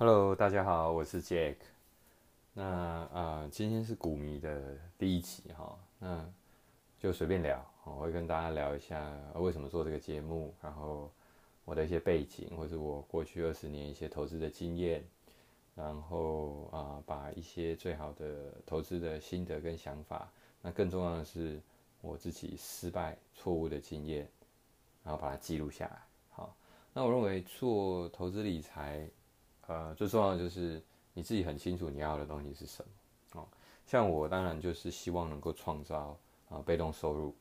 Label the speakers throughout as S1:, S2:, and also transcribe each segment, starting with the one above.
S1: Hello，大家好，我是 Jack。那啊，今天是股迷的第一集哈，那就随便聊，我会跟大家聊一下为什么做这个节目，然后我的一些背景，或者我过去二十年一些投资的经验，然后啊，把一些最好的投资的心得跟想法，那更重要的是我自己失败错误的经验，然后把它记录下来。好，那我认为做投资理财。呃，最重要的就是你自己很清楚你要的东西是什么哦。像我当然就是希望能够创造啊被动收入。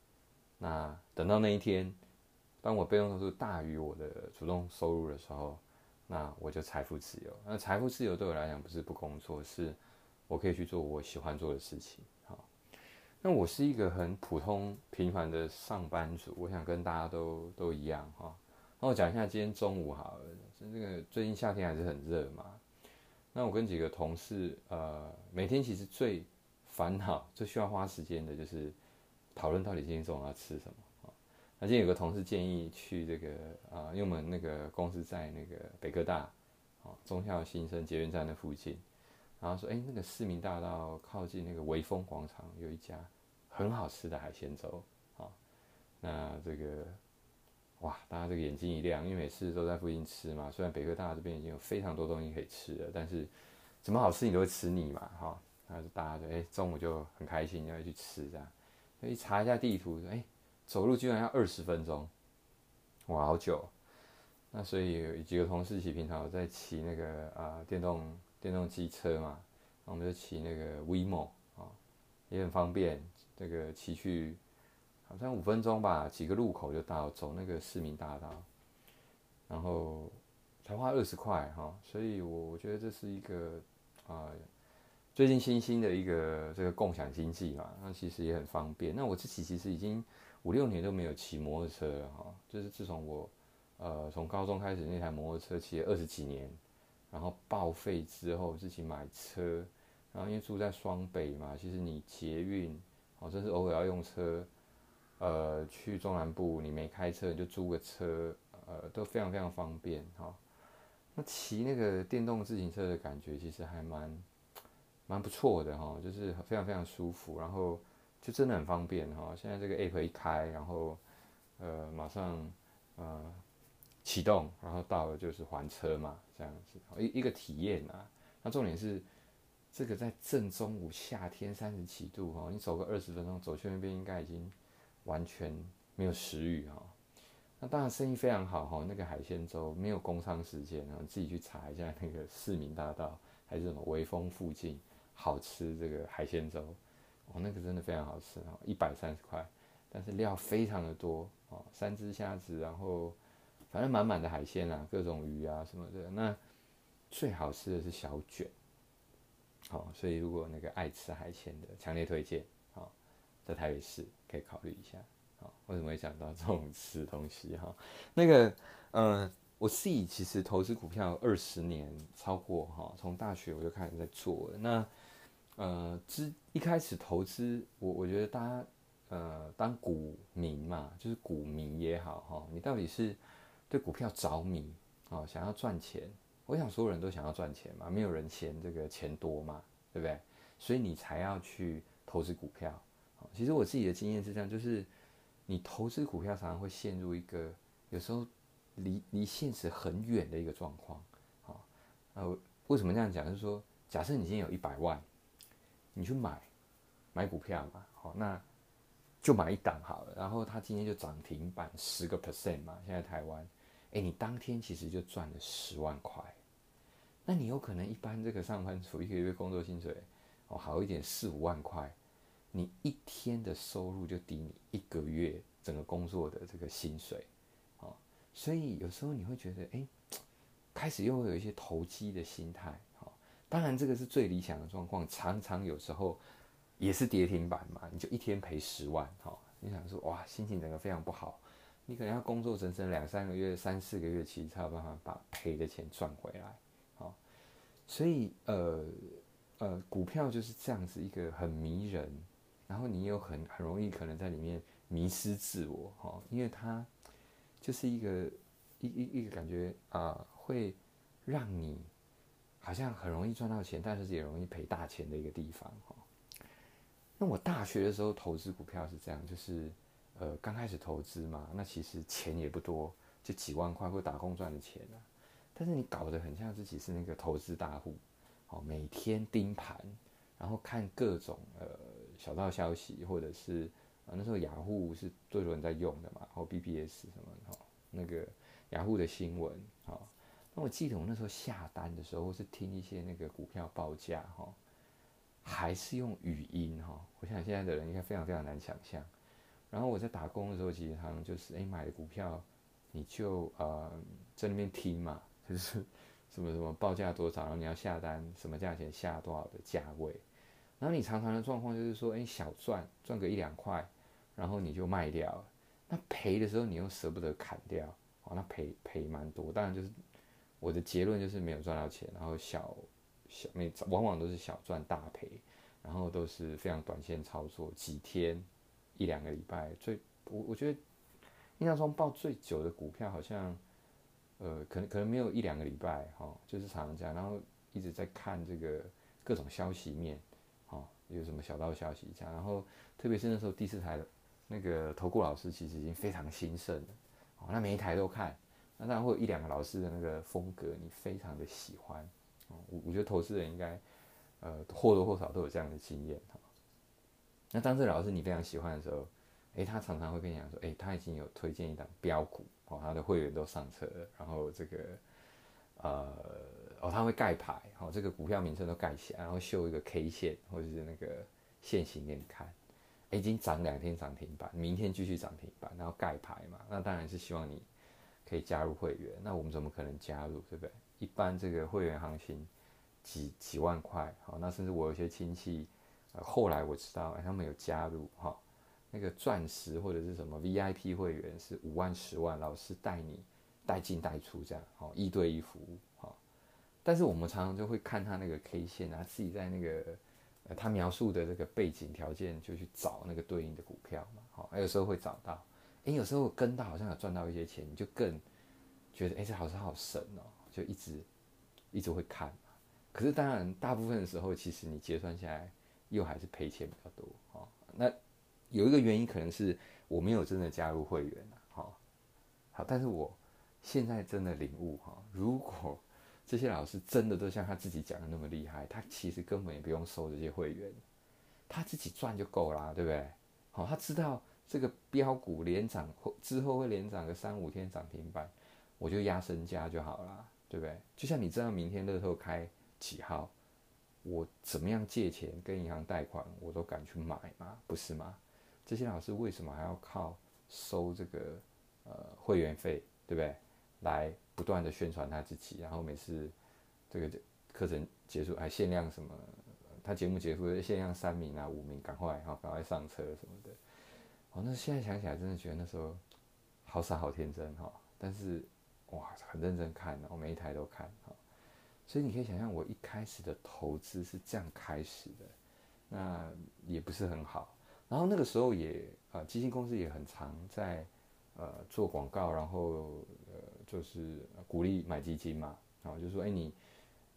S1: 那等到那一天，当我被动收入大于我的主动收入的时候，那我就财富自由。那财富自由对我来讲不是不工作，是我可以去做我喜欢做的事情。好，那我是一个很普通平凡的上班族，我想跟大家都都一样哈。那我讲一下今天中午好了。这个最近夏天还是很热嘛，那我跟几个同事，呃，每天其实最烦恼、最需要花时间的就是讨论到底今天中午要吃什么啊。那今天有个同事建议去这个啊，因为我们那个公司在那个北科大，哦，中校新生捷运站的附近，然后说，哎，那个市民大道靠近那个威风广场有一家很好吃的海鲜粥，啊，那这个。哇，大家这个眼睛一亮，因为每次都在附近吃嘛。虽然北科大这边已经有非常多东西可以吃了，但是怎么好吃你都会吃腻嘛，哈。那大家就哎中午就很开心要去吃这样。一查一下地图，哎，走路居然要二十分钟，哇，好久。那所以有几个同事一起平常有在骑那个啊电动电动机车嘛，我们就骑那个 WeMo 啊，也很方便，这个骑去。好像五分钟吧，几个路口就到，走那个市民大道，然后才花二十块哈，所以我我觉得这是一个啊，最近新兴的一个这个共享经济嘛，那其实也很方便。那我自己其实已经五六年都没有骑摩托车了哈，就是自从我呃从高中开始那台摩托车骑了二十几年，然后报废之后自己买车，然后因为住在双北嘛，其实你捷运哦，真是偶尔要用车。呃，去中南部，你没开车，你就租个车，呃，都非常非常方便哈。那骑那个电动自行车的感觉，其实还蛮蛮不错的哈，就是非常非常舒服，然后就真的很方便哈。现在这个 app 一开，然后呃，马上呃启动，然后到了就是还车嘛，这样子一一个体验啊。那重点是这个在正中午夏天三十几度哈，你走个二十分钟，走去那边应该已经。完全没有食欲哈，那当然生意非常好哈。那个海鲜粥没有工商时间啊，自己去查一下那个市民大道还是什么微风附近好吃这个海鲜粥哦，那个真的非常好吃哦，一百三十块，但是料非常的多哦，三只虾子，然后反正满满的海鲜啊，各种鱼啊什么的。那最好吃的是小卷，好，所以如果那个爱吃海鲜的，强烈推荐。在台北市可以考虑一下啊？为什么会想到这种吃东西哈？那个，嗯，我自己其实投资股票二十年超过哈，从大学我就开始在做。那，呃，之一开始投资，我我觉得大家呃当股民嘛，就是股民也好哈，你到底是对股票着迷啊，想要赚钱？我想所有人都想要赚钱嘛，没有人嫌这个钱多嘛，对不对？所以你才要去投资股票。其实我自己的经验是这样，就是你投资股票常常会陷入一个有时候离离现实很远的一个状况。好，呃，为什么这样讲？就是说，假设你今天有一百万，你去买买股票嘛，好，那就买一档好了。然后它今天就涨停板十个 percent 嘛，现在台湾，哎，你当天其实就赚了十万块。那你有可能一般这个上班族一个月工作薪水哦好一点四五万块。你一天的收入就抵你一个月整个工作的这个薪水，啊，所以有时候你会觉得，哎，开始又会有一些投机的心态，啊，当然这个是最理想的状况，常常有时候也是跌停板嘛，你就一天赔十万，哈，你想说哇，心情整个非常不好，你可能要工作整整两三个月、三四个月，其实才有办法把赔的钱赚回来，啊，所以呃呃，股票就是这样子一个很迷人。然后你又很很容易可能在里面迷失自我哈，因为它就是一个一一一个感觉啊，会让你好像很容易赚到钱，但是也容易赔大钱的一个地方哈。那我大学的时候投资股票是这样，就是呃刚开始投资嘛，那其实钱也不多，就几万块或打工赚的钱啊。但是你搞得很像自己是那个投资大户，哦每天盯盘，然后看各种呃小道消息，或者是啊那时候雅虎是最多人在用的嘛，然后 BBS 什么哈那个雅虎的新闻哈。那我记得我那时候下单的时候，或是听一些那个股票报价哈，还是用语音哈。我想现在的人应该非常非常难想象。然后我在打工的时候，其实好像就是哎买的股票，你就呃在那边听嘛，就是 什么什么报价多少，然后你要下单什么价钱下多少的价位。然后你常常的状况就是说，哎小赚赚个一两块，然后你就卖掉。那赔的时候你又舍不得砍掉，哦那赔赔蛮多，当然就是。我的结论就是没有赚到钱，然后小小每往往都是小赚大赔，然后都是非常短线操作，几天一两个礼拜。最我我觉得印象中报最久的股票好像，呃，可能可能没有一两个礼拜哈，就是常常这样，然后一直在看这个各种消息面，有什么小道消息这样，然后特别是那时候第四台那个投顾老师其实已经非常兴盛了，哦，那每一台都看。那当然会有一两个老师的那个风格，你非常的喜欢，哦，我我觉得投资人应该，呃，或多或少都有这样的经验哈。那当这老师你非常喜欢的时候，诶，他常常会跟你讲说，诶，他已经有推荐一档标股，哦，他的会员都上车了，然后这个，呃，哦，他会盖牌，哦，这个股票名称都盖起来，然后秀一个 K 线或者是那个线型给你看，已经涨两天涨停板，明天继续涨停板，然后盖牌嘛，那当然是希望你。可以加入会员，那我们怎么可能加入，对不对？一般这个会员行情几几万块，好，那甚至我有些亲戚，呃，后来我知道，哎，他们有加入，哈，那个钻石或者是什么 VIP 会员是五万、十万，老师带你带进带出这样，好，一对一服务，好。但是我们常常就会看他那个 K 线啊，自己在那个呃他描述的这个背景条件，就去找那个对应的股票嘛，好，有时候会找到。哎，有时候跟到好像有赚到一些钱，你就更觉得哎，这好像好神哦，就一直一直会看。可是当然，大部分的时候，其实你结算下来又还是赔钱比较多哦。那有一个原因可能是我没有真的加入会员啊，哈。好，但是我现在真的领悟哈，如果这些老师真的都像他自己讲的那么厉害，他其实根本也不用收这些会员，他自己赚就够啦，对不对？好，他知道。这个标股连涨后之后会连涨个三五天涨停板，我就压身家就好了，对不对？就像你知道明天乐透开几号，我怎么样借钱跟银行贷款，我都敢去买嘛，不是吗？这些老师为什么还要靠收这个呃会员费，对不对？来不断的宣传他自己，然后每次这个课程结束还限量什么，他节目结束限量三名啊五名，赶快哈赶快上车什么的。哦，那现在想起来，真的觉得那时候好傻好天真哈。但是哇，很认真看，我每一台都看哈。所以你可以想象，我一开始的投资是这样开始的，那也不是很好。然后那个时候也啊，基金公司也很常在呃做广告，然后呃就是鼓励买基金嘛。然后就说，哎，你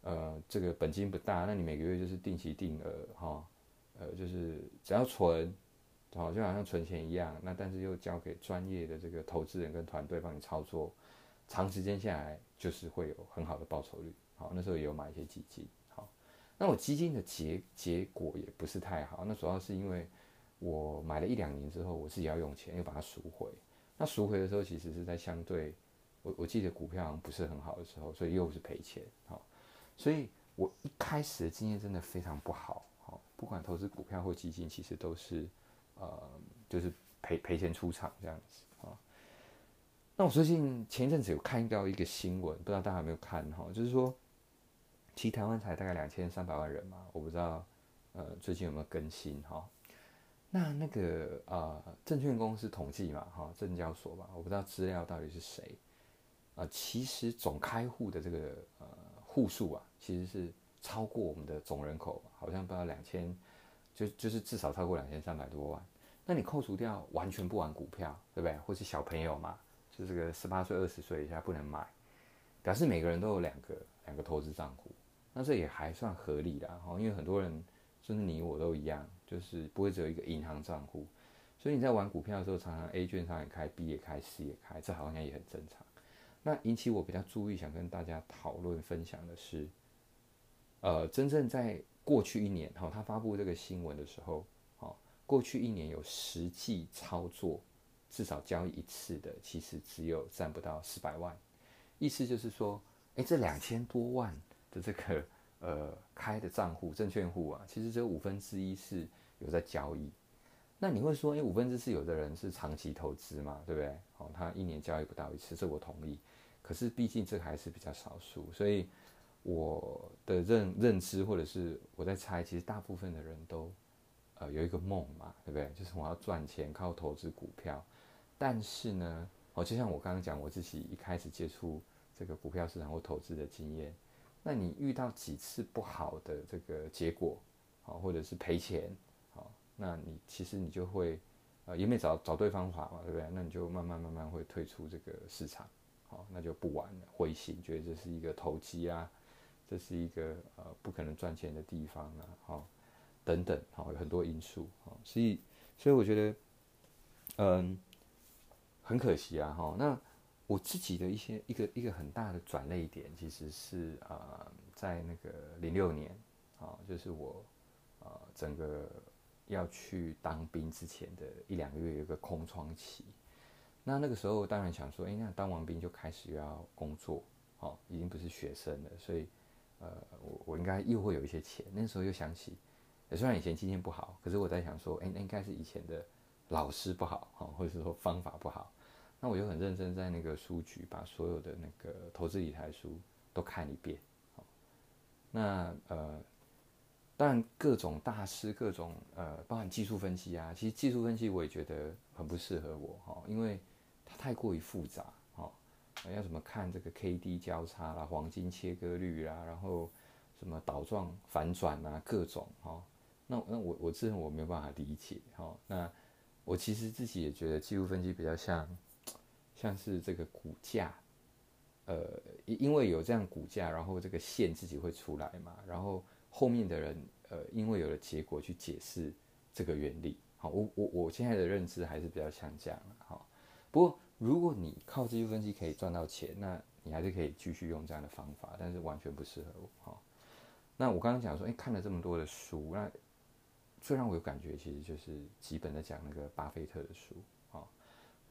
S1: 呃这个本金不大，那你每个月就是定期定额哈，呃就是只要存。好，就好像存钱一样，那但是又交给专业的这个投资人跟团队帮你操作，长时间下来就是会有很好的报酬率。好，那时候也有买一些基金。好，那我基金的结结果也不是太好，那主要是因为我买了一两年之后，我自己要用钱又把它赎回。那赎回的时候，其实是在相对我我记得股票不是很好的时候，所以又是赔钱。好，所以我一开始的经验真的非常不好。好，不管投资股票或基金，其实都是。呃，就是赔赔钱出场这样子啊。那我最近前一阵子有看到一个新闻，不知道大家有没有看哈？就是说，其实台湾才大概两千三百万人嘛，我不知道呃最近有没有更新哈。那那个呃，证券公司统计嘛哈，证交所吧，我不知道资料到底是谁啊。其实总开户的这个呃户数啊，其实是超过我们的总人口，好像不到两千。就就是至少超过两千三百多万，那你扣除掉完全不玩股票，对不对？或是小朋友嘛，就这个十八岁、二十岁以下不能买，表示每个人都有两个两个投资账户。那这也还算合理啦，哈，因为很多人甚至你我都一样，就是不会只有一个银行账户，所以你在玩股票的时候，常常 A 券商也开，B 也开，C 也开，这好像也很正常。那引起我比较注意，想跟大家讨论分享的是，呃，真正在过去一年，哈，他发布这个新闻的时候，哈，过去一年有实际操作，至少交易一次的，其实只有占不到四百万，意思就是说，哎，这两千多万的这个呃开的账户证券户啊，其实只有五分之一是有在交易。那你会说，哎，五分之四有的人是长期投资嘛，对不对？哦，他一年交易不到一次，这我同意。可是毕竟这还是比较少数，所以我的认认知或者是我在猜，其实大部分的人都呃有一个梦嘛，对不对？就是我要赚钱，靠投资股票。但是呢，哦，就像我刚刚讲，我自己一开始接触这个股票市场或投资的经验，那你遇到几次不好的这个结果，好，或者是赔钱。好那你其实你就会，呃，也没找找对方法嘛，对不对？那你就慢慢慢慢会退出这个市场，好，那就不玩了，灰心，觉得这是一个投机啊，这是一个呃不可能赚钱的地方啊，好，等等，好，有很多因素，好，所以所以我觉得，嗯，很可惜啊，哈，那我自己的一些一个一个很大的转泪点，其实是呃在那个零六年，啊，就是我呃整个。要去当兵之前的一两个月有一个空窗期，那那个时候当然想说，哎，那当完兵就开始要工作，哦，已经不是学生了，所以，呃，我我应该又会有一些钱。那时候又想起，虽然以前经验不好，可是我在想说，哎，那应该是以前的老师不好，哈，或者是说方法不好。那我就很认真在那个书局把所有的那个投资理财书都看一遍，那呃。当然，各种大师，各种呃，包含技术分析啊，其实技术分析我也觉得很不适合我哈，因为它太过于复杂哈，要怎么看这个 K D 交叉啦、黄金切割率啦，然后什么倒状反转啊，各种哈，那那我我自认我没有办法理解哈，那我其实自己也觉得技术分析比较像像是这个股价，呃，因为有这样股价，然后这个线自己会出来嘛，然后。后面的人，呃，因为有了结果去解释这个原理，好，我我我现在的认知还是比较像这样好。不过，如果你靠技术分析可以赚到钱，那你还是可以继续用这样的方法，但是完全不适合我，好。那我刚刚讲说，哎，看了这么多的书，那最让我有感觉，其实就是几本在讲那个巴菲特的书，啊，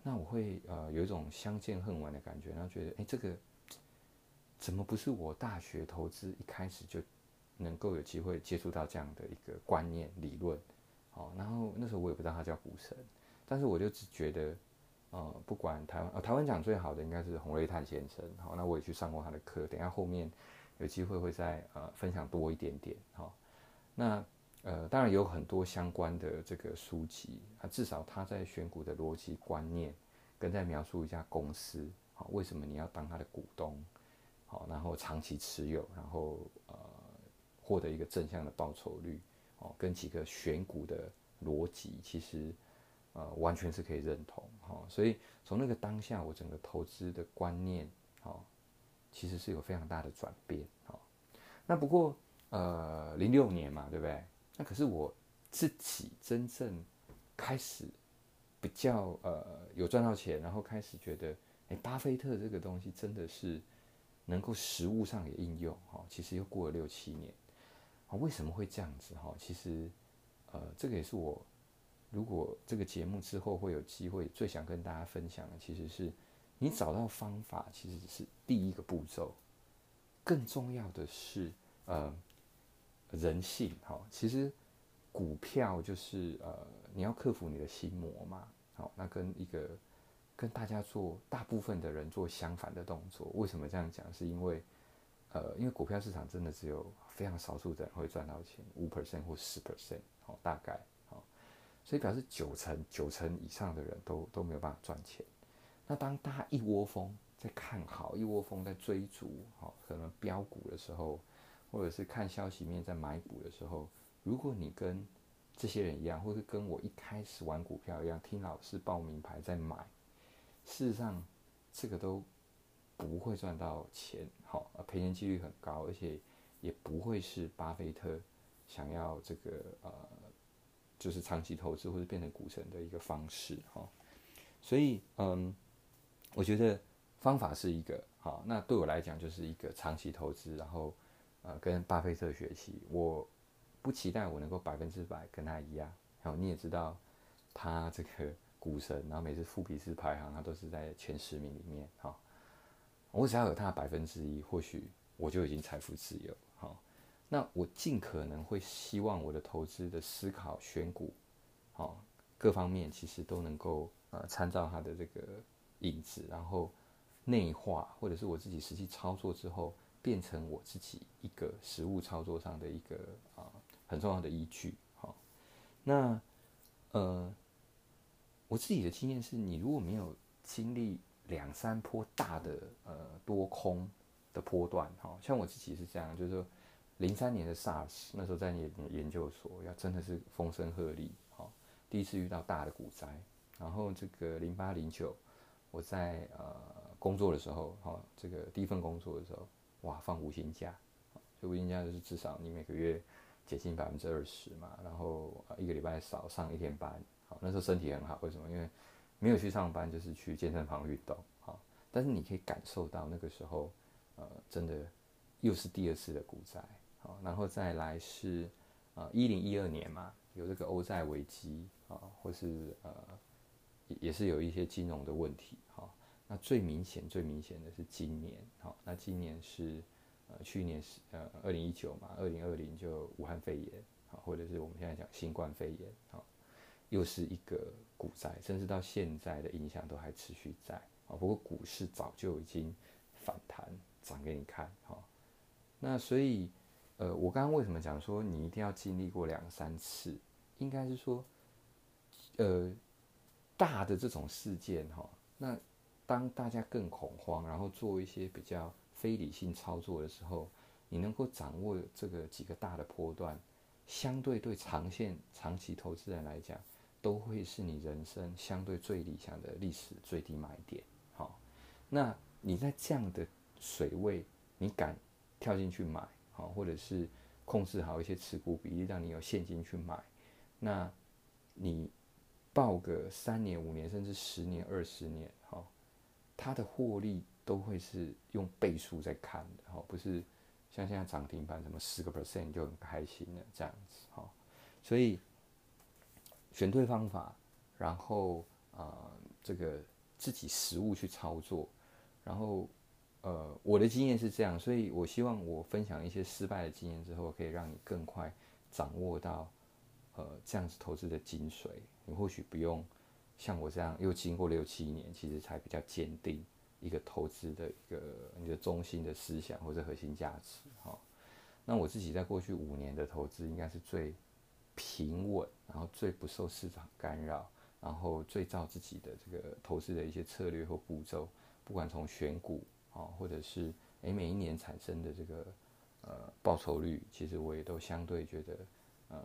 S1: 那我会呃有一种相见恨晚的感觉，然后觉得，哎，这个怎么不是我大学投资一开始就。能够有机会接触到这样的一个观念理论，哦，然后那时候我也不知道他叫股神，但是我就只觉得，呃，不管台湾，呃，台湾讲最好的应该是洪瑞泰先生，好，那我也去上过他的课，等下后面有机会会再呃分享多一点点，好，那呃当然有很多相关的这个书籍，啊，至少他在选股的逻辑观念，跟在描述一家公司，好，为什么你要当他的股东，好，然后长期持有，然后呃。获得一个正向的报酬率，哦，跟几个选股的逻辑，其实呃完全是可以认同，哈，所以从那个当下，我整个投资的观念，哦，其实是有非常大的转变，哦，那不过呃零六年嘛，对不对？那可是我自己真正开始比较呃有赚到钱，然后开始觉得，哎，巴菲特这个东西真的是能够实物上也应用，哈，其实又过了六七年。啊，为什么会这样子哈？其实，呃，这个也是我如果这个节目之后会有机会，最想跟大家分享的，其实是你找到方法，其实是第一个步骤，更重要的是呃人性哈。其实股票就是呃你要克服你的心魔嘛。好，那跟一个跟大家做大部分的人做相反的动作，为什么这样讲？是因为呃，因为股票市场真的只有非常少数的人会赚到钱，五 percent 或十 percent，好，大概，所以表示九成九成以上的人都都没有办法赚钱。那当大家一窝蜂在看好，一窝蜂在追逐，好，可能标股的时候，或者是看消息面在买股的时候，如果你跟这些人一样，或是跟我一开始玩股票一样，听老师报名牌在买，事实上这个都。不会赚到钱，好，赔钱几率很高，而且也不会是巴菲特想要这个呃，就是长期投资或者变成股神的一个方式哈。所以嗯，我觉得方法是一个好，那对我来讲就是一个长期投资，然后呃跟巴菲特学习。我不期待我能够百分之百跟他一样。好，你也知道他这个股神，然后每次富比士排行他都是在前十名里面哈。我只要有他百分之一，或许我就已经财富自由。好，那我尽可能会希望我的投资的思考、选股，好，各方面其实都能够呃参照他的这个影子，然后内化，或者是我自己实际操作之后，变成我自己一个实物操作上的一个啊很重要的依据。好，那呃我自己的经验是，你如果没有经历。两三波大的呃多空的波段，哈，像我自己是这样，就是说零三年的 SARS 那时候在研研究所，要真的是风声鹤唳，哈，第一次遇到大的股灾。然后这个零八零九，我在呃工作的时候，哈，这个第一份工作的时候，哇，放五薪假，所以五薪假就是至少你每个月减薪百分之二十嘛，然后一个礼拜少上一天班，好，那时候身体很好，为什么？因为没有去上班，就是去健身房运动，好，但是你可以感受到那个时候，呃，真的又是第二次的股灾，好，然后再来是，呃，一零一二年嘛，有这个欧债危机，啊，或是呃，也也是有一些金融的问题，好，那最明显最明显的是今年，好，那今年是，呃，去年是呃二零一九嘛，二零二零就武汉肺炎，好，或者是我们现在讲新冠肺炎，好。又是一个股灾，甚至到现在的影响都还持续在啊。不过股市早就已经反弹涨给你看哈。那所以，呃，我刚刚为什么讲说你一定要经历过两三次？应该是说，呃，大的这种事件哈，那当大家更恐慌，然后做一些比较非理性操作的时候，你能够掌握这个几个大的波段，相对对长线、长期投资人来讲。都会是你人生相对最理想的历史最低买点，好，那你在这样的水位，你敢跳进去买，好，或者是控制好一些持股比例，让你有现金去买，那你报个三年、五年，甚至十年、二十年，哈，它的获利都会是用倍数在看的，哈，不是像现在涨停板什么十个 percent 就很开心了这样子，哈，所以。选对方法，然后呃，这个自己实物去操作，然后呃，我的经验是这样，所以我希望我分享一些失败的经验之后，可以让你更快掌握到呃这样子投资的精髓。你或许不用像我这样又经过六七年，其实才比较坚定一个投资的一个你的中心的思想或者核心价值。哈，那我自己在过去五年的投资，应该是最。平稳，然后最不受市场干扰，然后最照自己的这个投资的一些策略或步骤，不管从选股啊，或者是诶每一年产生的这个呃报酬率，其实我也都相对觉得呃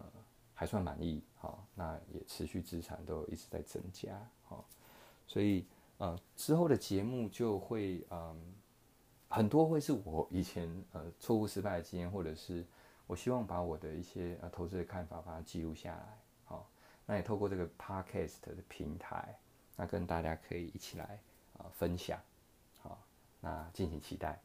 S1: 还算满意哈。那也持续资产都一直在增加哈，所以呃之后的节目就会嗯很多会是我以前呃错误失败的经验，或者是。我希望把我的一些呃投资的看法把它记录下来，好，那也透过这个 podcast 的平台，那跟大家可以一起来啊分享，那敬请期待。